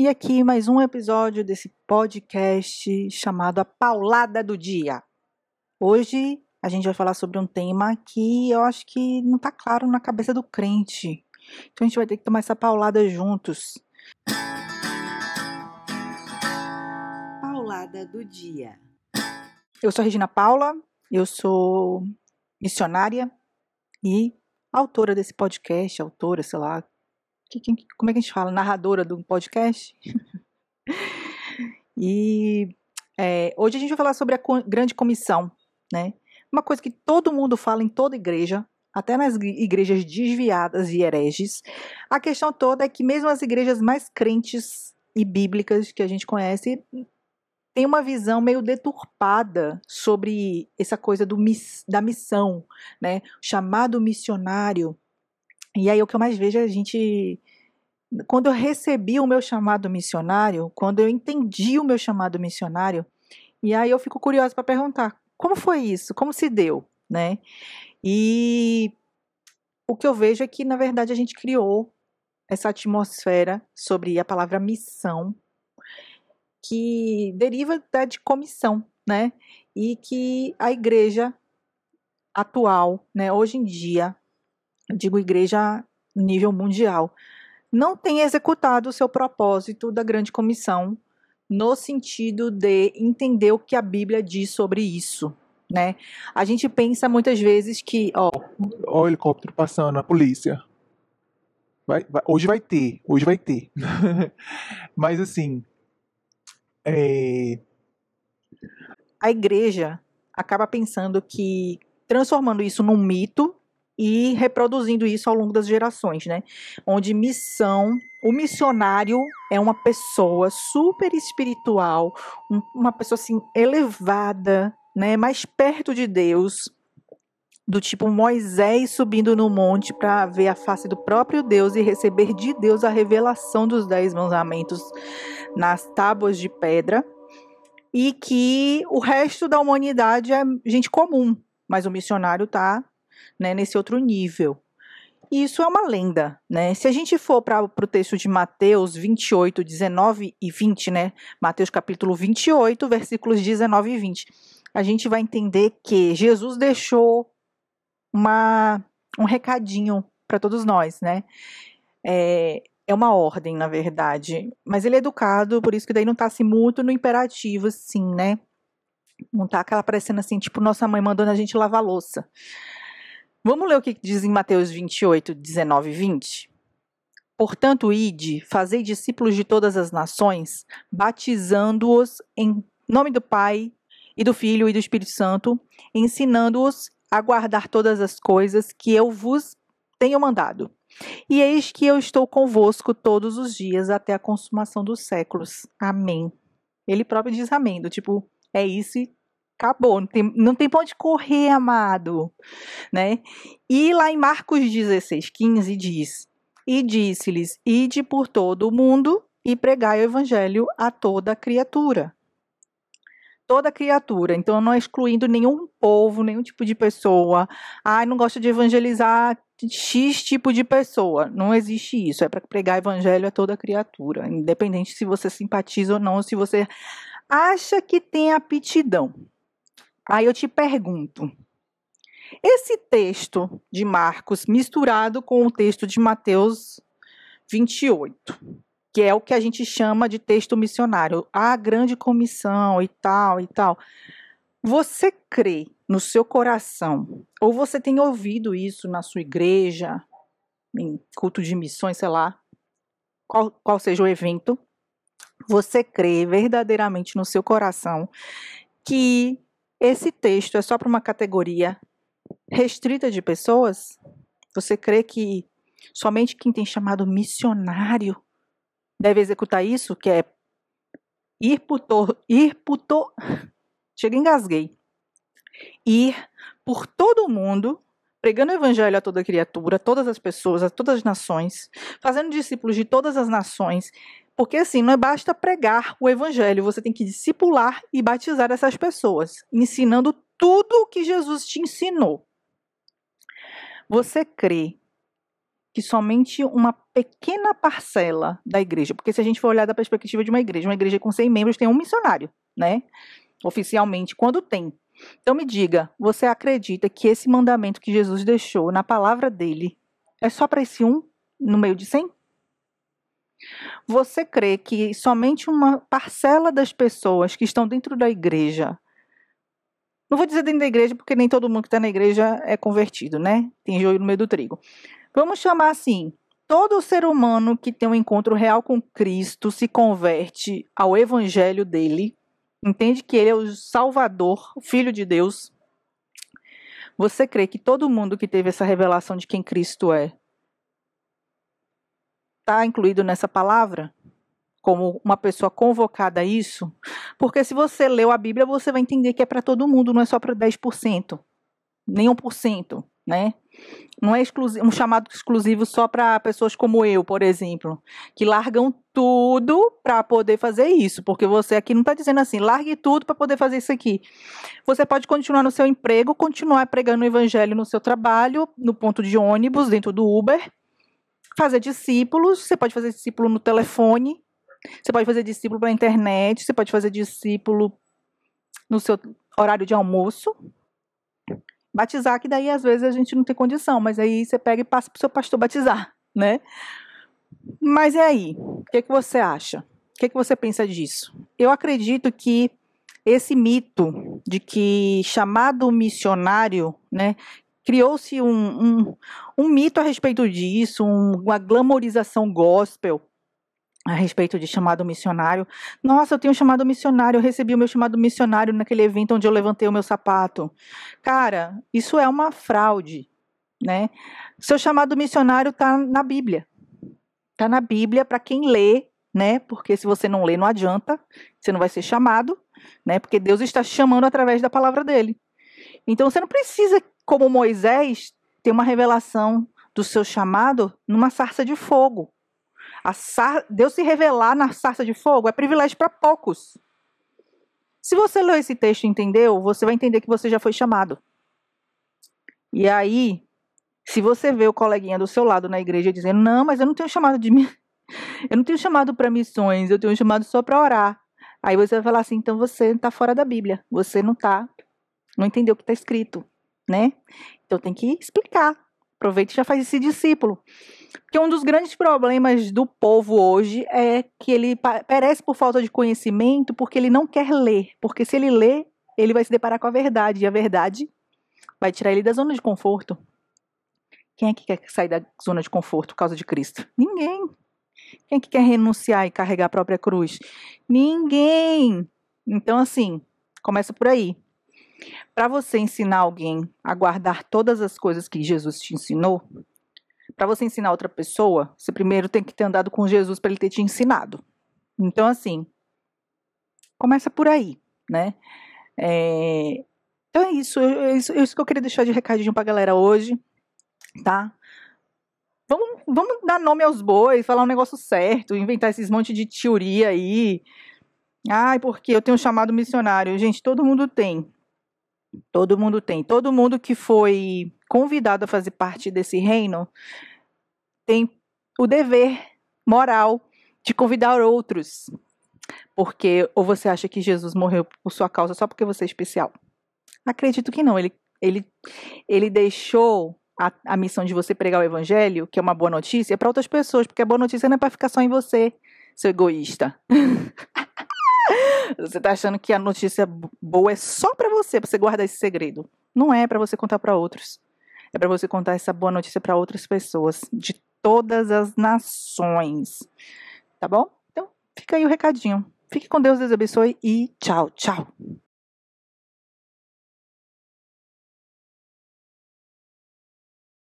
E aqui mais um episódio desse podcast chamado A Paulada do Dia. Hoje a gente vai falar sobre um tema que eu acho que não está claro na cabeça do crente. Então a gente vai ter que tomar essa paulada juntos. Paulada do Dia. Eu sou a Regina Paula, eu sou missionária e autora desse podcast, autora, sei lá, como é que a gente fala? Narradora do podcast. e é, hoje a gente vai falar sobre a grande comissão, né? Uma coisa que todo mundo fala em toda igreja, até nas igrejas desviadas e hereges. A questão toda é que mesmo as igrejas mais crentes e bíblicas que a gente conhece tem uma visão meio deturpada sobre essa coisa do, da missão, né? O chamado missionário e aí o que eu mais vejo é a gente. Quando eu recebi o meu chamado missionário, quando eu entendi o meu chamado missionário, e aí eu fico curiosa para perguntar: como foi isso? Como se deu? Né? E o que eu vejo é que, na verdade, a gente criou essa atmosfera sobre a palavra missão, que deriva da de comissão, né? E que a igreja atual, né, hoje em dia, digo igreja nível mundial, não tem executado o seu propósito da grande comissão no sentido de entender o que a Bíblia diz sobre isso, né? A gente pensa muitas vezes que, ó, ó o helicóptero passando, a polícia. Vai, vai, hoje vai ter, hoje vai ter. Mas assim, é... a igreja acaba pensando que transformando isso num mito e reproduzindo isso ao longo das gerações, né? Onde missão, o missionário é uma pessoa super espiritual, um, uma pessoa assim elevada, né? Mais perto de Deus, do tipo Moisés subindo no monte para ver a face do próprio Deus e receber de Deus a revelação dos dez mandamentos nas tábuas de pedra, e que o resto da humanidade é gente comum, mas o missionário está né, nesse outro nível. E isso é uma lenda, né? Se a gente for para o texto de Mateus 28, 19 e 20, né? Mateus capítulo 28, versículos 19 e 20, a gente vai entender que Jesus deixou uma, um recadinho para todos nós, né? É, é uma ordem, na verdade, mas ele é educado, por isso que daí não está assim muito no imperativo, assim, né? Não tá aquela parecendo assim, tipo, nossa mãe mandando a gente lavar louça. Vamos ler o que diz em Mateus 28, 19 e 20? Portanto, ide, fazei discípulos de todas as nações, batizando-os em nome do Pai e do Filho e do Espírito Santo, ensinando-os a guardar todas as coisas que eu vos tenho mandado. E eis que eu estou convosco todos os dias até a consumação dos séculos. Amém. Ele próprio diz amém, do tipo, é isso e acabou, não tem, não tem pra onde correr, amado, né? E lá em Marcos 16, 15 diz, e disse-lhes, ide por todo o mundo e pregai o evangelho a toda criatura. Toda criatura, então não excluindo nenhum povo, nenhum tipo de pessoa. Ah, não gosto de evangelizar X tipo de pessoa. Não existe isso. É para pregar evangelho a toda criatura, independente se você simpatiza ou não, se você acha que tem aptidão. Aí eu te pergunto: esse texto de Marcos misturado com o texto de Mateus 28, que é o que a gente chama de texto missionário, a grande comissão e tal e tal. Você crê no seu coração, ou você tem ouvido isso na sua igreja, em culto de missões, sei lá, qual, qual seja o evento, você crê verdadeiramente no seu coração que esse texto é só para uma categoria restrita de pessoas? Você crê que somente quem tem chamado missionário deve executar isso, que é ir por to, ir por to, chega engasguei. Ir por todo o mundo pregando o evangelho a toda criatura, todas as pessoas, a todas as nações, fazendo discípulos de todas as nações, porque assim, não basta pregar o evangelho, você tem que discipular e batizar essas pessoas, ensinando tudo o que Jesus te ensinou. Você crê que somente uma pequena parcela da igreja, porque se a gente for olhar da perspectiva de uma igreja, uma igreja com 100 membros tem um missionário, né? Oficialmente, quando tem. Então me diga, você acredita que esse mandamento que Jesus deixou na palavra dele é só para esse um no meio de 100? Você crê que somente uma parcela das pessoas que estão dentro da igreja não vou dizer dentro da igreja, porque nem todo mundo que está na igreja é convertido, né? Tem joio no meio do trigo. Vamos chamar assim: todo ser humano que tem um encontro real com Cristo se converte ao evangelho dele, entende que ele é o Salvador, o Filho de Deus. Você crê que todo mundo que teve essa revelação de quem Cristo é está incluído nessa palavra? como uma pessoa convocada a isso, porque se você leu a Bíblia, você vai entender que é para todo mundo, não é só para 10%, nem 1%, né? Não é um chamado exclusivo só para pessoas como eu, por exemplo, que largam tudo para poder fazer isso, porque você aqui não está dizendo assim, largue tudo para poder fazer isso aqui. Você pode continuar no seu emprego, continuar pregando o evangelho no seu trabalho, no ponto de ônibus, dentro do Uber, fazer discípulos, você pode fazer discípulo no telefone, você pode fazer discípulo pela internet, você pode fazer discípulo no seu horário de almoço. Batizar, que daí às vezes a gente não tem condição, mas aí você pega e passa para o seu pastor batizar, né? Mas e aí? O que, que você acha? O que, que você pensa disso? Eu acredito que esse mito de que chamado missionário, né, criou-se um, um, um, mito a respeito disso, um, uma glamorização gospel, a respeito de chamado missionário. Nossa, eu tenho um chamado missionário, eu recebi o meu chamado missionário naquele evento onde eu levantei o meu sapato. Cara, isso é uma fraude, né? Seu chamado missionário está na Bíblia. Está na Bíblia para quem lê, né? Porque se você não lê, não adianta, você não vai ser chamado, né? Porque Deus está chamando através da palavra dele. Então você não precisa, como Moisés, ter uma revelação do seu chamado numa sarça de fogo. Sar... Deus se revelar na sarça de fogo é privilégio para poucos. Se você leu esse texto e entendeu, você vai entender que você já foi chamado. E aí, se você vê o coleguinha do seu lado na igreja dizendo: Não, mas eu não tenho chamado de mim. Eu não tenho chamado para missões, eu tenho chamado só para orar. Aí você vai falar assim: então você está fora da Bíblia. Você não está, não entendeu o que está escrito, né? Então tem que explicar. Aproveita e já faz esse discípulo. Porque um dos grandes problemas do povo hoje é que ele perece por falta de conhecimento, porque ele não quer ler. Porque se ele ler, ele vai se deparar com a verdade. E a verdade vai tirar ele da zona de conforto. Quem é que quer sair da zona de conforto por causa de Cristo? Ninguém. Quem é que quer renunciar e carregar a própria cruz? Ninguém. Então, assim, começa por aí. Para você ensinar alguém a guardar todas as coisas que Jesus te ensinou, para você ensinar outra pessoa, você primeiro tem que ter andado com Jesus para ele ter te ensinado. Então, assim, começa por aí, né? É, então é isso, é isso, é isso que eu queria deixar de recadinho pra galera hoje, tá? Vamos, vamos dar nome aos bois, falar um negócio certo, inventar esses monte de teoria aí. Ai, porque eu tenho um chamado missionário. Gente, todo mundo tem. Todo mundo tem. Todo mundo que foi convidado a fazer parte desse reino tem o dever moral de convidar outros. Porque ou você acha que Jesus morreu por sua causa só porque você é especial? Acredito que não. Ele, ele, ele deixou a, a missão de você pregar o evangelho, que é uma boa notícia, para outras pessoas, porque a boa notícia não é para ficar só em você, seu egoísta. Você tá achando que a notícia boa é só para você, para você guardar esse segredo. Não é para você contar para outros. É para você contar essa boa notícia para outras pessoas de todas as nações. Tá bom? Então, fica aí o recadinho. Fique com Deus, Deus abençoe e tchau, tchau.